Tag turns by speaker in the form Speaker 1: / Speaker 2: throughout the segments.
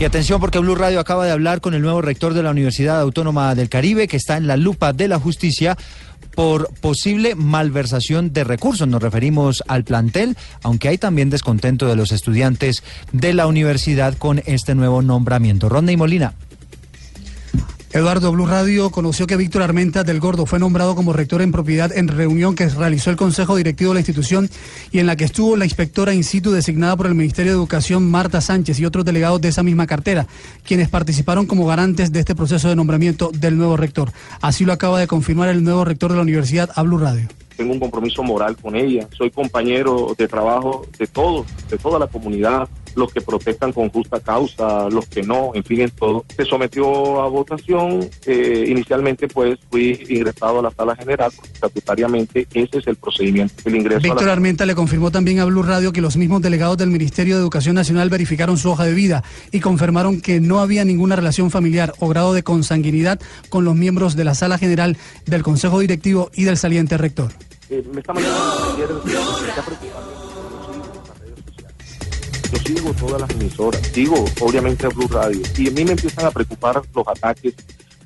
Speaker 1: Y atención porque Blue Radio acaba de hablar con el nuevo rector de la Universidad Autónoma del Caribe, que está en la lupa de la justicia por posible malversación de recursos. Nos referimos al plantel, aunque hay también descontento de los estudiantes de la universidad con este nuevo nombramiento. Rodney Molina.
Speaker 2: Eduardo Blue Radio conoció que Víctor Armenta del Gordo fue nombrado como rector en propiedad en reunión que realizó el Consejo Directivo de la institución y en la que estuvo la inspectora in situ designada por el Ministerio de Educación Marta Sánchez y otros delegados de esa misma cartera, quienes participaron como garantes de este proceso de nombramiento del nuevo rector. Así lo acaba de confirmar el nuevo rector de la universidad a Blue Radio
Speaker 3: tengo un compromiso moral con ella, soy compañero de trabajo de todos, de toda la comunidad, los que protestan con justa causa, los que no, en fin, en todo. Se sometió a votación, eh, inicialmente pues fui ingresado a la sala general, porque estatutariamente ese es el procedimiento, el ingreso.
Speaker 2: Víctor Armenta le confirmó también a Blue Radio que los mismos delegados del Ministerio de Educación Nacional verificaron su hoja de vida y confirmaron que no había ninguna relación familiar o grado de consanguinidad con los miembros de la sala general del Consejo Directivo y del saliente rector.
Speaker 3: Eh, me está yo sigo todas las emisoras, sigo obviamente Blue Radio, y a mí me empiezan a preocupar los ataques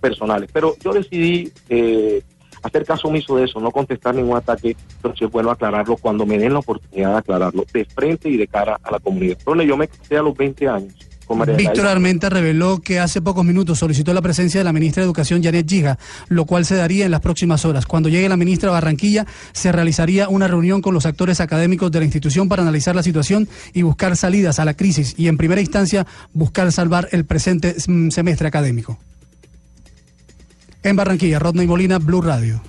Speaker 3: personales. Pero yo decidí eh, hacer caso omiso de eso, no contestar ningún ataque, pero sí es bueno aclararlo cuando me den la oportunidad de aclararlo de frente y de cara a la comunidad. Donde yo me casé a los 20 años
Speaker 2: Víctor Armenta reveló que hace pocos minutos solicitó la presencia de la ministra de Educación, Janet Giga, lo cual se daría en las próximas horas. Cuando llegue la ministra a Barranquilla, se realizaría una reunión con los actores académicos de la institución para analizar la situación y buscar salidas a la crisis y, en primera instancia, buscar salvar el presente mm, semestre académico. En Barranquilla, Rodney Molina, Blue Radio.